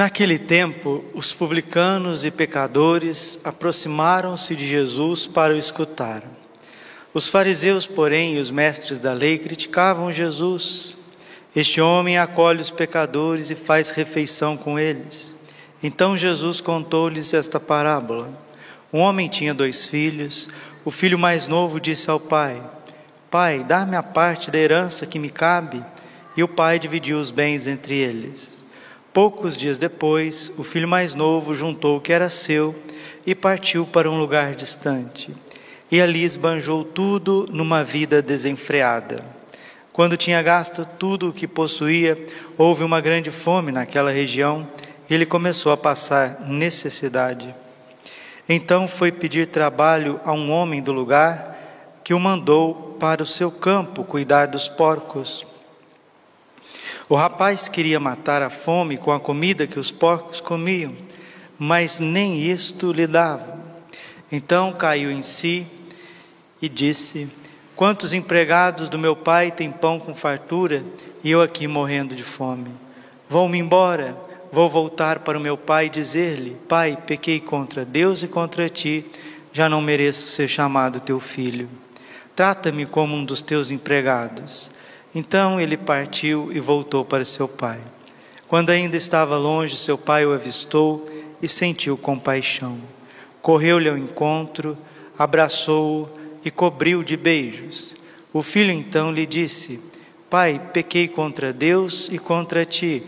Naquele tempo, os publicanos e pecadores aproximaram-se de Jesus para o escutar. Os fariseus, porém, e os mestres da lei criticavam Jesus. Este homem acolhe os pecadores e faz refeição com eles. Então Jesus contou-lhes esta parábola. Um homem tinha dois filhos. O filho mais novo disse ao pai: Pai, dá-me a parte da herança que me cabe. E o pai dividiu os bens entre eles. Poucos dias depois, o filho mais novo juntou o que era seu e partiu para um lugar distante. E ali esbanjou tudo numa vida desenfreada. Quando tinha gasto tudo o que possuía, houve uma grande fome naquela região e ele começou a passar necessidade. Então foi pedir trabalho a um homem do lugar que o mandou para o seu campo cuidar dos porcos. O rapaz queria matar a fome com a comida que os porcos comiam, mas nem isto lhe dava. Então caiu em si e disse: Quantos empregados do meu pai têm pão com fartura e eu aqui morrendo de fome? Vou-me embora, vou voltar para o meu pai e dizer-lhe: Pai, pequei contra Deus e contra ti, já não mereço ser chamado teu filho. Trata-me como um dos teus empregados. Então ele partiu e voltou para seu pai. Quando ainda estava longe, seu pai o avistou e sentiu compaixão. Correu-lhe ao encontro, abraçou-o e cobriu de beijos. O filho então lhe disse: Pai, pequei contra Deus e contra ti.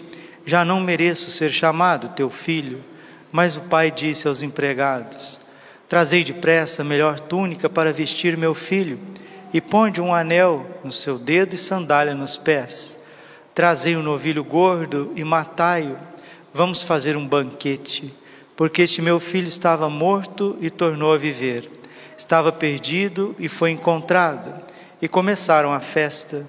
Já não mereço ser chamado teu filho. Mas o pai disse aos empregados: Trazei depressa a melhor túnica para vestir meu filho e ponde um anel no seu dedo e sandália nos pés. Trazei um novilho gordo e matai-o. Vamos fazer um banquete, porque este meu filho estava morto e tornou a viver. Estava perdido e foi encontrado. E começaram a festa.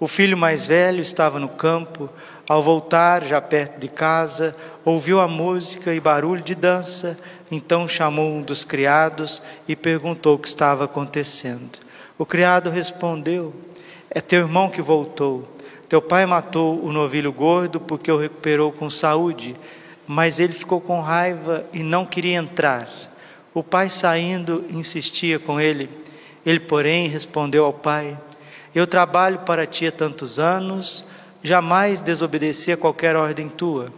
O filho mais velho estava no campo. Ao voltar, já perto de casa, ouviu a música e barulho de dança. Então chamou um dos criados e perguntou o que estava acontecendo. O criado respondeu: É teu irmão que voltou. Teu pai matou o novilho gordo porque o recuperou com saúde, mas ele ficou com raiva e não queria entrar. O pai saindo insistia com ele. Ele, porém, respondeu ao pai: Eu trabalho para ti há tantos anos, jamais desobedeci a qualquer ordem tua,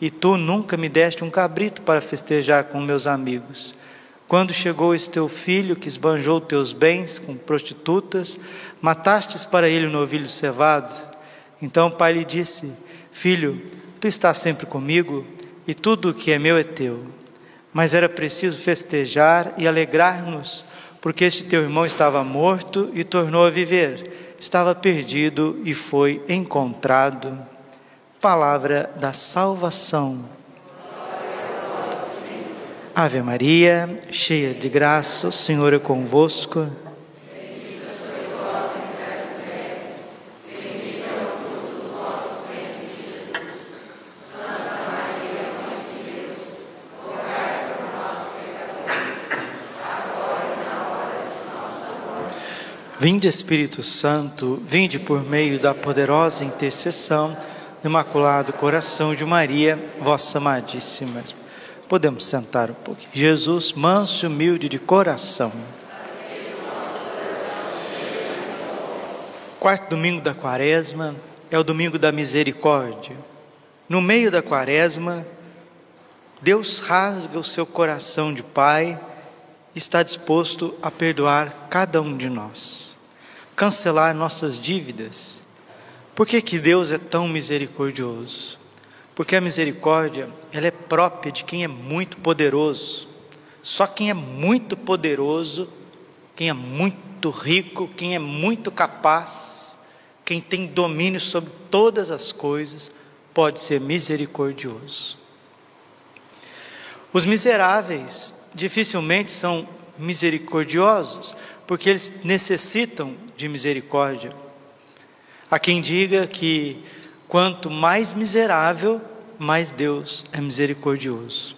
e tu nunca me deste um cabrito para festejar com meus amigos. Quando chegou esse teu filho que esbanjou teus bens com prostitutas, matastes para ele o novilho cevado? Então o pai lhe disse: Filho, tu estás sempre comigo e tudo o que é meu é teu. Mas era preciso festejar e alegrar-nos, porque este teu irmão estava morto e tornou a viver, estava perdido e foi encontrado. Palavra da salvação. Ave Maria, cheia de graça, o Senhor é convosco. Vinde Espírito Santo, vinde por meio da poderosa intercessão do Imaculado Coração de Maria, vossa amadíssima. Podemos sentar um pouquinho. Jesus, manso e humilde de coração. Quarto domingo da quaresma é o domingo da misericórdia. No meio da quaresma, Deus rasga o seu coração de Pai e está disposto a perdoar cada um de nós, cancelar nossas dívidas. Por que, que Deus é tão misericordioso? Porque a misericórdia, ela é própria de quem é muito poderoso. Só quem é muito poderoso, quem é muito rico, quem é muito capaz, quem tem domínio sobre todas as coisas, pode ser misericordioso. Os miseráveis dificilmente são misericordiosos, porque eles necessitam de misericórdia. Há quem diga que quanto mais miserável, mais Deus é misericordioso.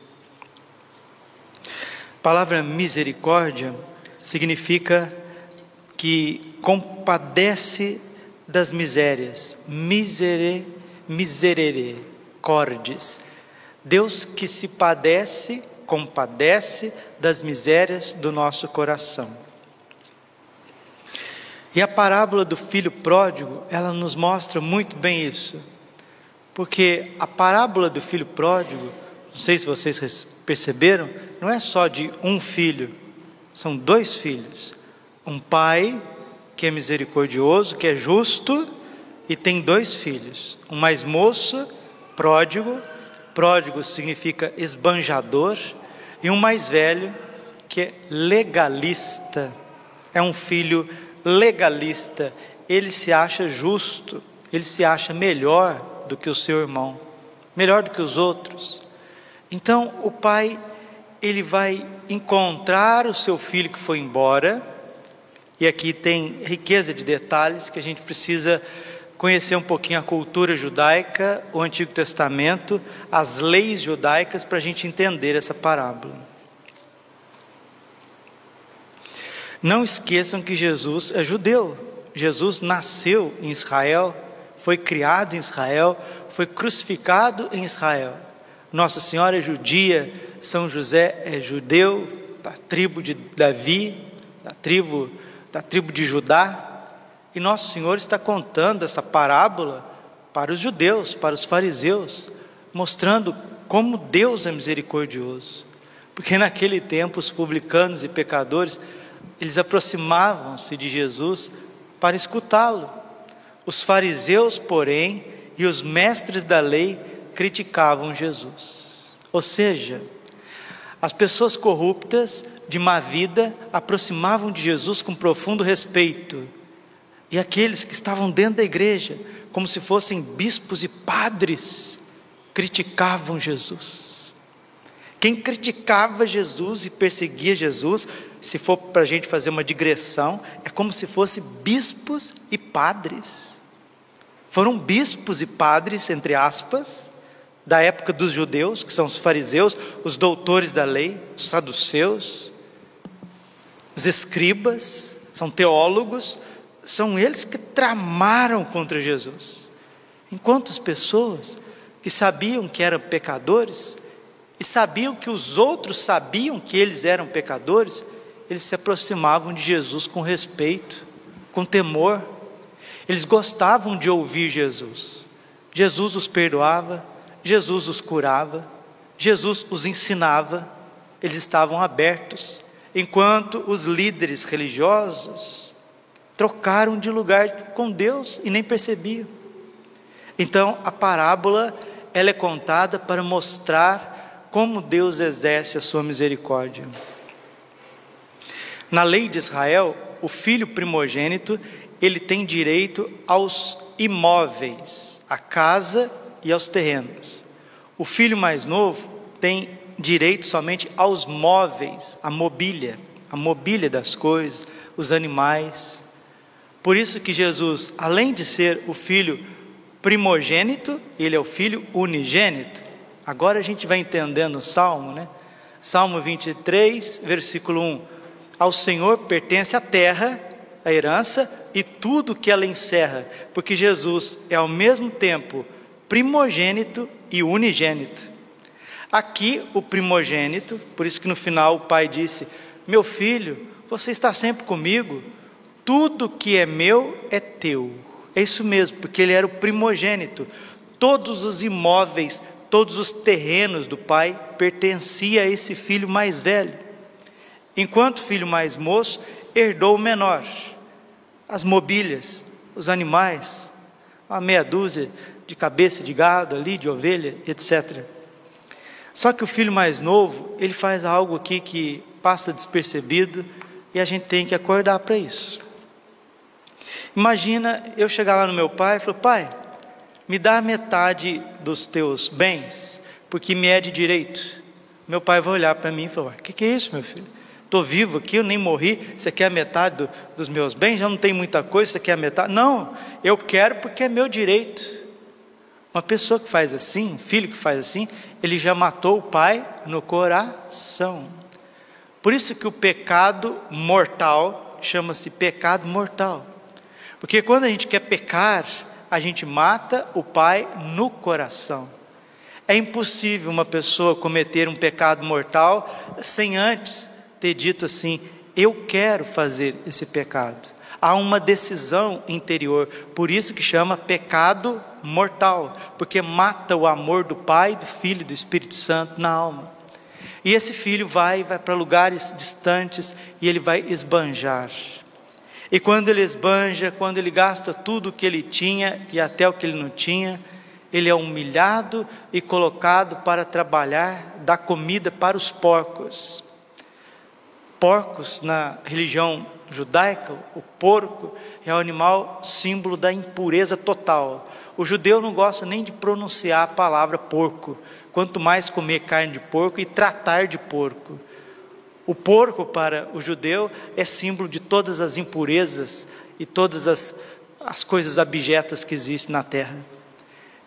A palavra misericórdia significa que compadece das misérias, misere, miserere, cordes. Deus que se padece, compadece das misérias do nosso coração. E a parábola do filho pródigo, ela nos mostra muito bem isso. Porque a parábola do filho pródigo, não sei se vocês perceberam, não é só de um filho, são dois filhos. Um pai que é misericordioso, que é justo e tem dois filhos. Um mais moço, pródigo, pródigo significa esbanjador, e um mais velho, que é legalista. É um filho legalista. Ele se acha justo, ele se acha melhor do que o seu irmão, melhor do que os outros. Então, o pai ele vai encontrar o seu filho que foi embora, e aqui tem riqueza de detalhes que a gente precisa conhecer um pouquinho a cultura judaica, o Antigo Testamento, as leis judaicas, para a gente entender essa parábola. Não esqueçam que Jesus é judeu. Jesus nasceu em Israel, foi criado em Israel, foi crucificado em Israel. Nossa Senhora é judia, São José é judeu, da tribo de Davi, da tribo, da tribo de Judá. E Nosso Senhor está contando essa parábola para os judeus, para os fariseus, mostrando como Deus é misericordioso. Porque naquele tempo os publicanos e pecadores, eles aproximavam-se de Jesus para escutá-lo. Os fariseus, porém, e os mestres da lei criticavam Jesus. Ou seja, as pessoas corruptas de má vida aproximavam de Jesus com profundo respeito e aqueles que estavam dentro da igreja, como se fossem bispos e padres, criticavam Jesus. Quem criticava Jesus e perseguia Jesus, se for para a gente fazer uma digressão, é como se fossem bispos e padres. Foram bispos e padres, entre aspas, da época dos judeus, que são os fariseus, os doutores da lei, os saduceus, os escribas, são teólogos, são eles que tramaram contra Jesus. Enquanto as pessoas que sabiam que eram pecadores e sabiam que os outros sabiam que eles eram pecadores, eles se aproximavam de Jesus com respeito, com temor. Eles gostavam de ouvir Jesus. Jesus os perdoava, Jesus os curava, Jesus os ensinava, eles estavam abertos, enquanto os líderes religiosos trocaram de lugar com Deus e nem percebiam. Então, a parábola ela é contada para mostrar como Deus exerce a sua misericórdia. Na lei de Israel, o filho primogênito, ele tem direito aos imóveis, à casa e aos terrenos. O filho mais novo tem direito somente aos móveis, à mobília, a mobília das coisas, os animais. Por isso que Jesus, além de ser o filho primogênito, ele é o filho unigênito. Agora a gente vai entendendo o salmo, né? Salmo 23, versículo 1. Ao Senhor pertence a terra, a herança e tudo que ela encerra, porque Jesus é ao mesmo tempo primogênito e unigênito. Aqui o primogênito, por isso que no final o pai disse: Meu filho, você está sempre comigo, tudo que é meu é teu. É isso mesmo, porque ele era o primogênito. Todos os imóveis, todos os terrenos do pai pertencia a esse filho mais velho. Enquanto o filho mais moço herdou o menor. As mobílias, os animais, a meia dúzia de cabeça de gado ali, de ovelha, etc. Só que o filho mais novo, ele faz algo aqui que passa despercebido e a gente tem que acordar para isso. Imagina eu chegar lá no meu pai e falar: Pai, me dá metade dos teus bens, porque me é de direito. Meu pai vai olhar para mim e falar: O que, que é isso, meu filho? Estou vivo aqui, eu nem morri, aqui é a metade do, dos meus bens, já não tem muita coisa, aqui é a metade. Não, eu quero porque é meu direito. Uma pessoa que faz assim, um filho que faz assim, ele já matou o pai no coração. Por isso que o pecado mortal chama-se pecado mortal. Porque quando a gente quer pecar, a gente mata o pai no coração. É impossível uma pessoa cometer um pecado mortal sem antes ter dito assim: eu quero fazer esse pecado. Há uma decisão interior, por isso que chama pecado mortal, porque mata o amor do Pai, do Filho e do Espírito Santo na alma. E esse filho vai, vai para lugares distantes e ele vai esbanjar. E quando ele esbanja, quando ele gasta tudo o que ele tinha e até o que ele não tinha, ele é humilhado e colocado para trabalhar, dar comida para os porcos. Porcos, na religião judaica, o porco é o animal símbolo da impureza total. O judeu não gosta nem de pronunciar a palavra porco, quanto mais comer carne de porco e tratar de porco. O porco para o judeu é símbolo de todas as impurezas e todas as, as coisas abjetas que existem na terra.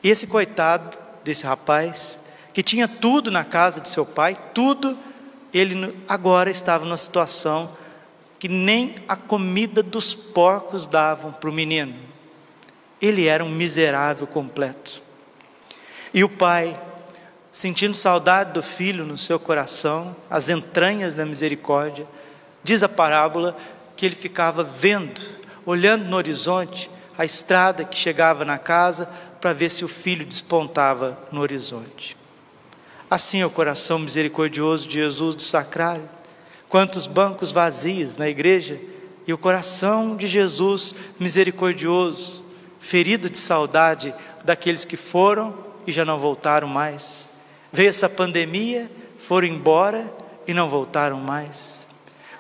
E esse coitado desse rapaz, que tinha tudo na casa de seu pai, tudo, ele agora estava numa situação que nem a comida dos porcos davam para o menino. Ele era um miserável completo. E o pai, sentindo saudade do filho no seu coração, as entranhas da misericórdia, diz a parábola que ele ficava vendo, olhando no horizonte, a estrada que chegava na casa para ver se o filho despontava no horizonte. Assim é o coração misericordioso de Jesus do Sacrário. Quantos bancos vazios na igreja e o coração de Jesus misericordioso, ferido de saudade daqueles que foram e já não voltaram mais. Veio essa pandemia, foram embora e não voltaram mais.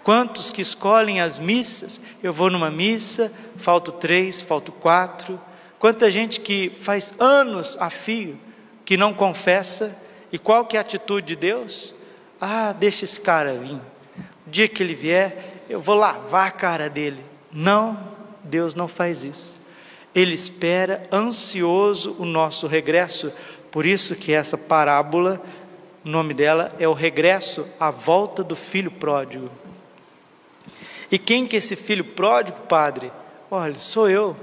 Quantos que escolhem as missas, eu vou numa missa, falto três, falto quatro. Quanta gente que faz anos a fio, que não confessa, e qual que é a atitude de Deus? Ah, deixa esse cara vir. O dia que ele vier, eu vou lavar a cara dele. Não, Deus não faz isso. Ele espera ansioso o nosso regresso, por isso que essa parábola, o nome dela é o regresso, a volta do filho pródigo. E quem que é esse filho pródigo, padre? Olha, sou eu.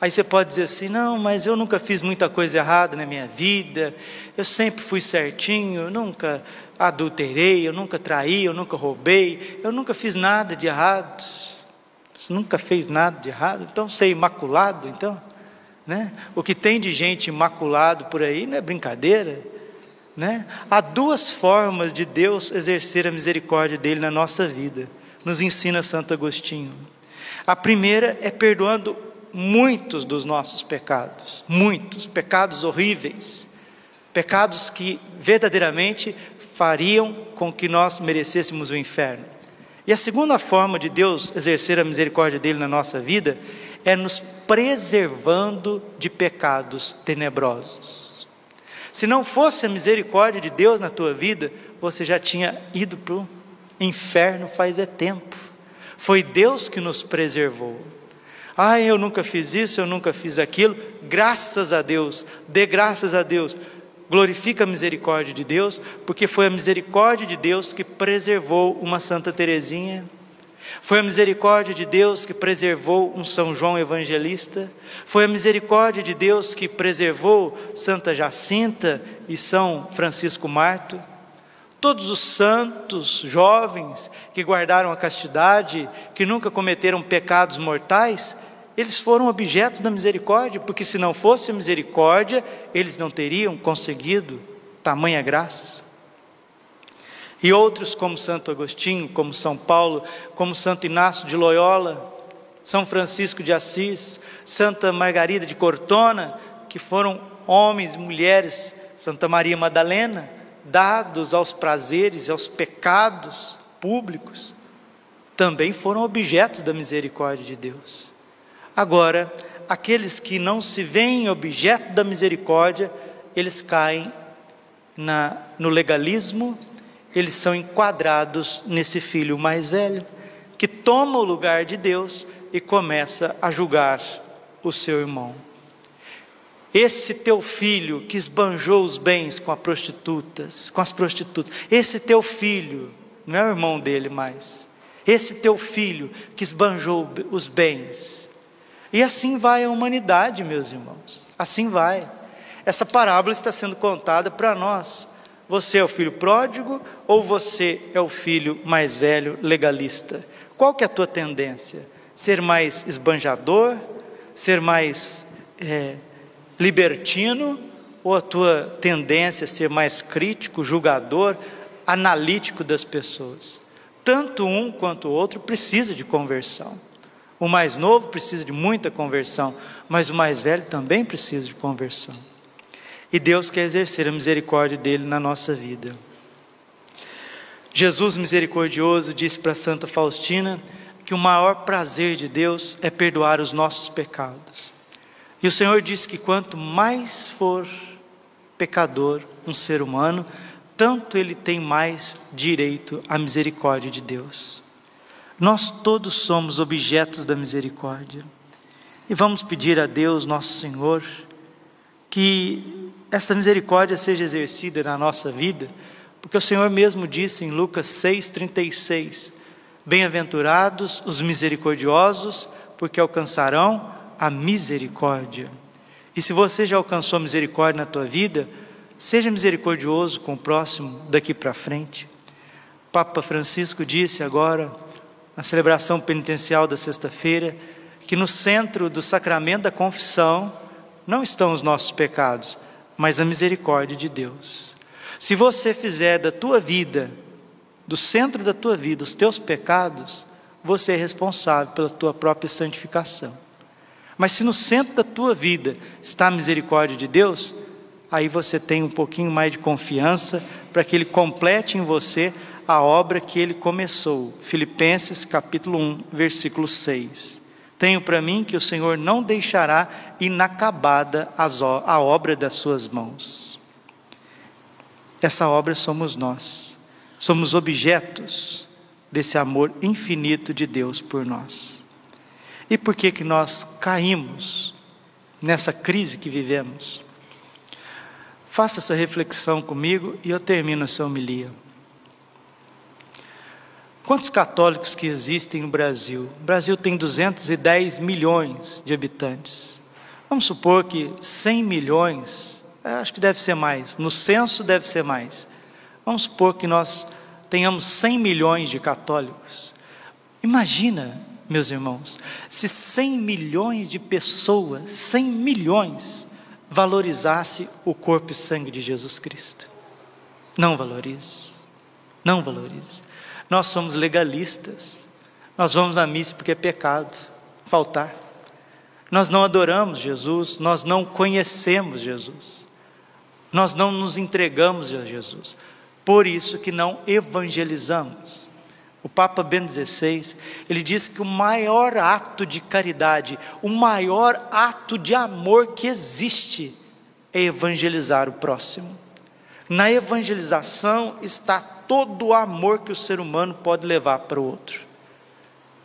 Aí você pode dizer assim: não, mas eu nunca fiz muita coisa errada na minha vida, eu sempre fui certinho, eu nunca adulterei, eu nunca traí, eu nunca roubei, eu nunca fiz nada de errado. Você nunca fez nada de errado, então é imaculado, então. Né? O que tem de gente imaculado por aí não é brincadeira. Né? Há duas formas de Deus exercer a misericórdia dele na nossa vida, nos ensina Santo Agostinho. A primeira é perdoando muitos dos nossos pecados, muitos pecados horríveis, pecados que verdadeiramente fariam com que nós merecêssemos o inferno. E a segunda forma de Deus exercer a misericórdia dele na nossa vida é nos preservando de pecados tenebrosos. Se não fosse a misericórdia de Deus na tua vida, você já tinha ido para o inferno faz é tempo. Foi Deus que nos preservou. Ah, eu nunca fiz isso, eu nunca fiz aquilo. Graças a Deus, dê graças a Deus. Glorifica a misericórdia de Deus, porque foi a misericórdia de Deus que preservou uma Santa Teresinha foi a misericórdia de Deus que preservou um São João Evangelista. Foi a misericórdia de Deus que preservou Santa Jacinta e São Francisco Marto. Todos os santos jovens que guardaram a castidade, que nunca cometeram pecados mortais, eles foram objetos da misericórdia, porque se não fosse a misericórdia, eles não teriam conseguido tamanha graça. E outros, como Santo Agostinho, como São Paulo, como Santo Inácio de Loyola, São Francisco de Assis, Santa Margarida de Cortona, que foram homens e mulheres, Santa Maria Madalena, dados aos prazeres e aos pecados públicos, também foram objetos da misericórdia de Deus. Agora, aqueles que não se veem objeto da misericórdia, eles caem na no legalismo, eles são enquadrados nesse filho mais velho, que toma o lugar de Deus e começa a julgar o seu irmão. Esse teu filho que esbanjou os bens com as prostitutas, com as prostitutas, esse teu filho, não é o irmão dele mais, esse teu filho que esbanjou os bens. E assim vai a humanidade, meus irmãos, assim vai. Essa parábola está sendo contada para nós. Você é o filho pródigo ou você é o filho mais velho legalista? Qual que é a tua tendência? Ser mais esbanjador? Ser mais é, libertino? Ou a tua tendência é ser mais crítico, julgador, analítico das pessoas? Tanto um quanto o outro precisa de conversão. O mais novo precisa de muita conversão, mas o mais velho também precisa de conversão. E Deus quer exercer a misericórdia dele na nossa vida. Jesus misericordioso disse para Santa Faustina que o maior prazer de Deus é perdoar os nossos pecados. E o Senhor disse que quanto mais for pecador um ser humano, tanto ele tem mais direito à misericórdia de Deus. Nós todos somos objetos da misericórdia. E vamos pedir a Deus, nosso Senhor, que essa misericórdia seja exercida na nossa vida, porque o Senhor mesmo disse em Lucas 6,36: Bem-aventurados os misericordiosos, porque alcançarão a misericórdia. E se você já alcançou misericórdia na tua vida, seja misericordioso com o próximo daqui para frente. Papa Francisco disse agora, na celebração penitencial da sexta-feira, que no centro do sacramento da confissão não estão os nossos pecados, mas a misericórdia de Deus. Se você fizer da tua vida, do centro da tua vida, os teus pecados, você é responsável pela tua própria santificação. Mas se no centro da tua vida está a misericórdia de Deus, aí você tem um pouquinho mais de confiança para que Ele complete em você a obra que Ele começou. Filipenses capítulo 1, versículo 6. Tenho para mim que o Senhor não deixará inacabada a obra das suas mãos. Essa obra somos nós. Somos objetos desse amor infinito de Deus por nós. E por que que nós caímos nessa crise que vivemos? Faça essa reflexão comigo e eu termino essa homilia. Quantos católicos que existem no Brasil? O Brasil tem 210 milhões de habitantes. Vamos supor que 100 milhões, é, acho que deve ser mais, no censo deve ser mais. Vamos supor que nós tenhamos 100 milhões de católicos. Imagina, meus irmãos, se 100 milhões de pessoas, 100 milhões, valorizasse o corpo e sangue de Jesus Cristo. Não valorize, não valorize. Nós somos legalistas. Nós vamos à missa porque é pecado faltar. Nós não adoramos Jesus, nós não conhecemos Jesus. Nós não nos entregamos a Jesus. Por isso que não evangelizamos. O Papa Bento XVI, ele diz que o maior ato de caridade, o maior ato de amor que existe é evangelizar o próximo. Na evangelização está todo o amor que o ser humano pode levar para o outro.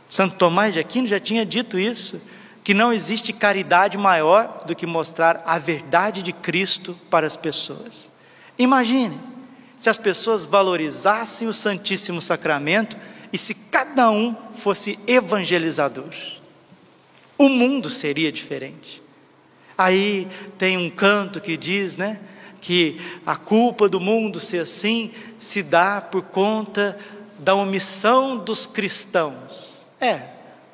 Santo Tomás de Aquino já tinha dito isso, que não existe caridade maior do que mostrar a verdade de Cristo para as pessoas. Imagine se as pessoas valorizassem o Santíssimo Sacramento e se cada um fosse evangelizador. O mundo seria diferente. Aí tem um canto que diz, né? Que a culpa do mundo ser assim se dá por conta da omissão dos cristãos. É,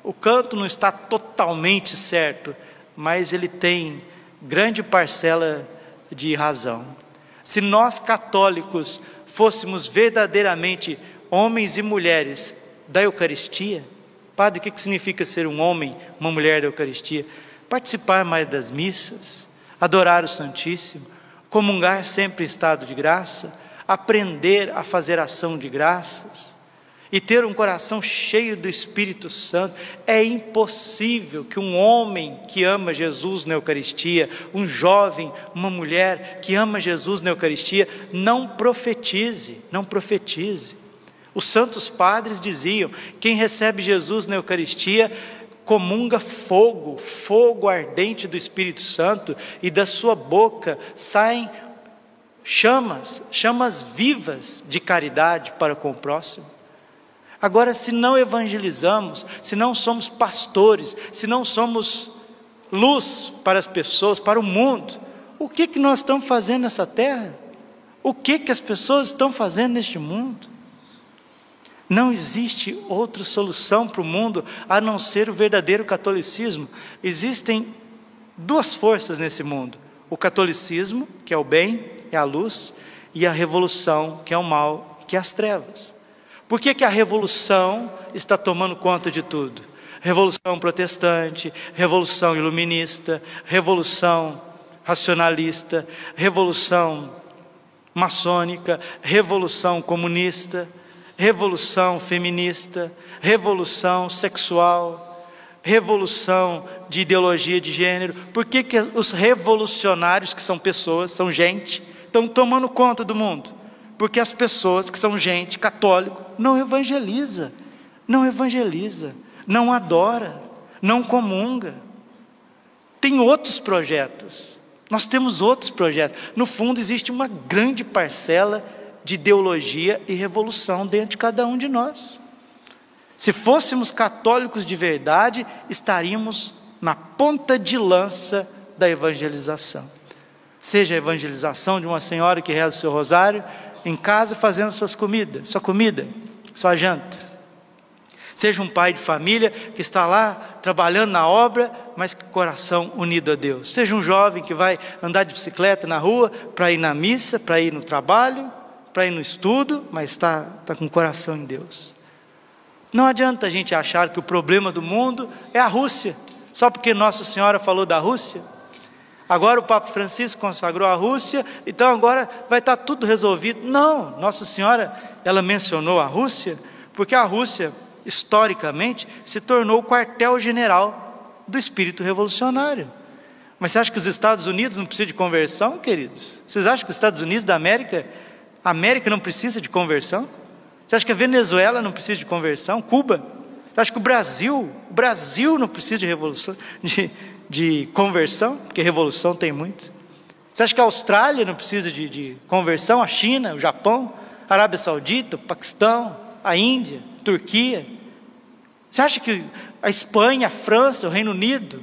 o canto não está totalmente certo, mas ele tem grande parcela de razão. Se nós católicos fôssemos verdadeiramente homens e mulheres da Eucaristia, Padre, o que significa ser um homem, uma mulher da Eucaristia? Participar mais das missas, adorar o Santíssimo, comungar sempre em estado de graça, aprender a fazer ação de graças. e ter um coração cheio do Espírito Santo. É impossível que um homem que ama Jesus na Eucaristia, um jovem, uma mulher que ama Jesus na Eucaristia, não profetize, não profetize. Os santos padres diziam: quem recebe Jesus na Eucaristia comunga fogo, fogo ardente do Espírito Santo, e da sua boca saem chamas, chamas vivas de caridade para com o próximo. Agora, se não evangelizamos, se não somos pastores, se não somos luz para as pessoas, para o mundo, o que, que nós estamos fazendo nessa terra? O que, que as pessoas estão fazendo neste mundo? Não existe outra solução para o mundo a não ser o verdadeiro catolicismo. Existem duas forças nesse mundo: o catolicismo, que é o bem, é a luz, e a revolução, que é o mal, que é as trevas. Por que, que a revolução está tomando conta de tudo? Revolução protestante, revolução iluminista, revolução racionalista, revolução maçônica, revolução comunista revolução feminista, revolução sexual, revolução de ideologia de gênero. Por que, que os revolucionários, que são pessoas, são gente, estão tomando conta do mundo? Porque as pessoas que são gente, católico, não evangeliza, não evangeliza, não adora, não comunga. Tem outros projetos. Nós temos outros projetos. No fundo, existe uma grande parcela de ideologia e revolução dentro de cada um de nós. Se fôssemos católicos de verdade, estaríamos na ponta de lança da evangelização. Seja a evangelização de uma senhora que reza o seu rosário em casa fazendo suas comidas, sua comida, sua janta. Seja um pai de família que está lá trabalhando na obra, mas com o coração unido a Deus. Seja um jovem que vai andar de bicicleta na rua para ir na missa, para ir no trabalho, para ir no estudo, mas está tá com o coração em Deus. Não adianta a gente achar que o problema do mundo é a Rússia, só porque Nossa Senhora falou da Rússia. Agora o Papa Francisco consagrou a Rússia, então agora vai estar tá tudo resolvido. Não, Nossa Senhora, ela mencionou a Rússia, porque a Rússia, historicamente, se tornou o quartel-general do espírito revolucionário. Mas você acha que os Estados Unidos não precisam de conversão, queridos? Vocês acham que os Estados Unidos da América a América não precisa de conversão? Você acha que a Venezuela não precisa de conversão? Cuba? Você acha que o Brasil, o Brasil não precisa de revolução, de, de conversão? Porque revolução tem muito. Você acha que a Austrália não precisa de, de conversão? A China, o Japão, a Arábia Saudita, o Paquistão, a Índia, a Turquia? Você acha que a Espanha, a França, o Reino Unido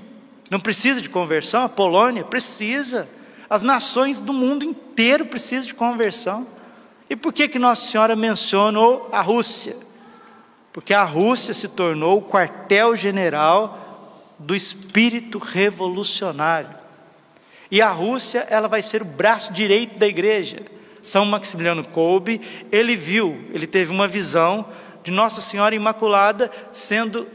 não precisa de conversão? A Polônia precisa. As nações do mundo inteiro precisam de conversão. E por que, que Nossa Senhora mencionou a Rússia? Porque a Rússia se tornou o quartel-general do espírito revolucionário. E a Rússia, ela vai ser o braço direito da igreja. São Maximiliano Kolbe, ele viu, ele teve uma visão de Nossa Senhora Imaculada sendo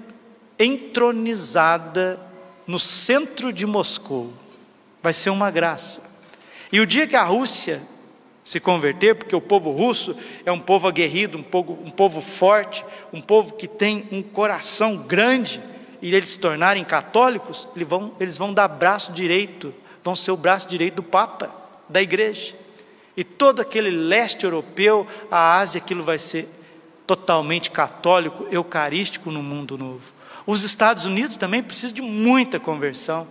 entronizada no centro de Moscou. Vai ser uma graça. E o dia que a Rússia se converter, porque o povo russo é um povo aguerrido, um povo, um povo forte, um povo que tem um coração grande, e eles se tornarem católicos, eles vão, eles vão dar braço direito, vão ser o braço direito do Papa, da igreja. E todo aquele leste europeu, a Ásia, aquilo vai ser totalmente católico, eucarístico no mundo novo. Os Estados Unidos também precisam de muita conversão.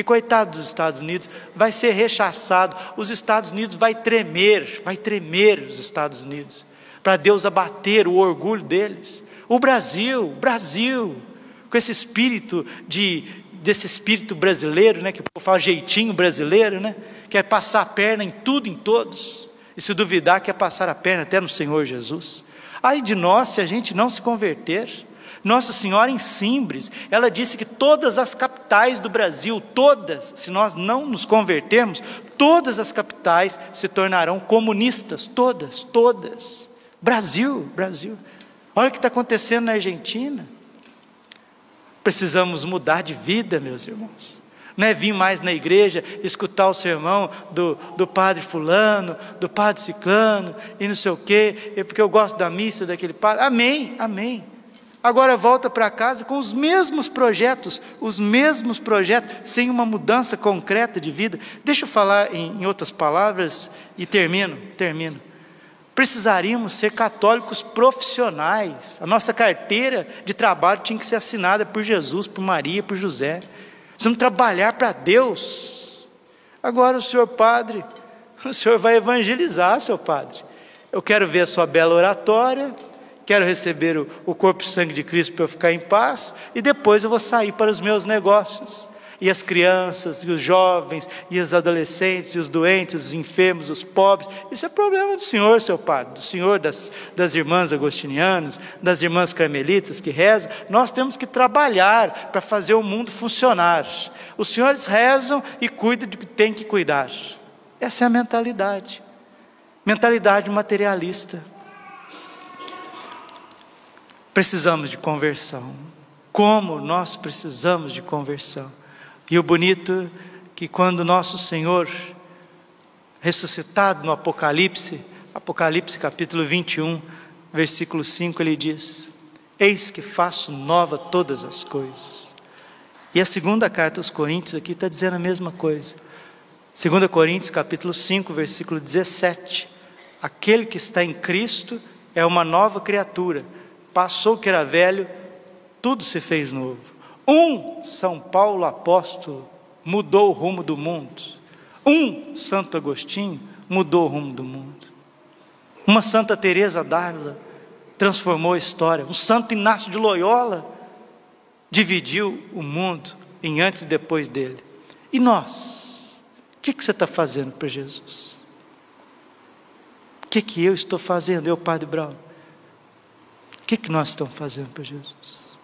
E coitado dos Estados Unidos, vai ser rechaçado. Os Estados Unidos vai tremer, vai tremer os Estados Unidos, para Deus abater o orgulho deles. O Brasil, Brasil, com esse espírito de desse espírito brasileiro, né, que o povo fala jeitinho brasileiro, né, quer passar a perna em tudo, em todos. E se duvidar, quer passar a perna até no Senhor Jesus. Ai de nós se a gente não se converter. Nossa Senhora em Simbres, ela disse que todas as capitais do Brasil, todas, se nós não nos convertermos, todas as capitais se tornarão comunistas, todas, todas. Brasil, Brasil. Olha o que está acontecendo na Argentina. Precisamos mudar de vida, meus irmãos. não é vir mais na igreja, escutar o sermão do, do padre fulano, do padre ciclano, e não sei o quê, é porque eu gosto da missa daquele padre. Amém, amém. Agora volta para casa com os mesmos projetos, os mesmos projetos, sem uma mudança concreta de vida. Deixa eu falar em, em outras palavras e termino, termino. Precisaríamos ser católicos profissionais. A nossa carteira de trabalho tinha que ser assinada por Jesus, por Maria, por José. Precisamos trabalhar para Deus. Agora o senhor padre, o senhor vai evangelizar, seu padre. Eu quero ver a sua bela oratória, quero receber o, o corpo e sangue de Cristo para eu ficar em paz, e depois eu vou sair para os meus negócios. E as crianças, e os jovens, e os adolescentes, e os doentes, os enfermos, os pobres. Isso é problema do Senhor, seu Padre, do Senhor, das, das irmãs agostinianas, das irmãs carmelitas que rezam. Nós temos que trabalhar para fazer o mundo funcionar. Os senhores rezam e cuidam do que tem que cuidar. Essa é a mentalidade. Mentalidade materialista. Precisamos de conversão. Como nós precisamos de conversão. E o bonito que quando nosso Senhor ressuscitado no Apocalipse, Apocalipse capítulo 21, versículo 5, ele diz: Eis que faço nova todas as coisas. E a segunda carta aos Coríntios aqui está dizendo a mesma coisa. 2 Coríntios capítulo 5, versículo 17. Aquele que está em Cristo é uma nova criatura passou o que era velho, tudo se fez novo. Um São Paulo apóstolo mudou o rumo do mundo. Um Santo Agostinho mudou o rumo do mundo. Uma Santa Teresa d'Ávila transformou a história. Um Santo Inácio de Loyola dividiu o mundo em antes e depois dele. E nós? O que, que você está fazendo para Jesus? O que, que eu estou fazendo, eu, Padre Brown? Que, que nós estamos fazendo para Jesus?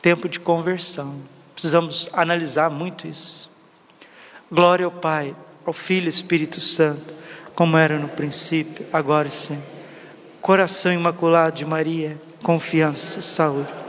Tempo de conversão. Precisamos analisar muito isso. Glória ao Pai, ao Filho e Espírito Santo, como era no princípio, agora e sempre. Coração imaculado de Maria, confiança, saúde.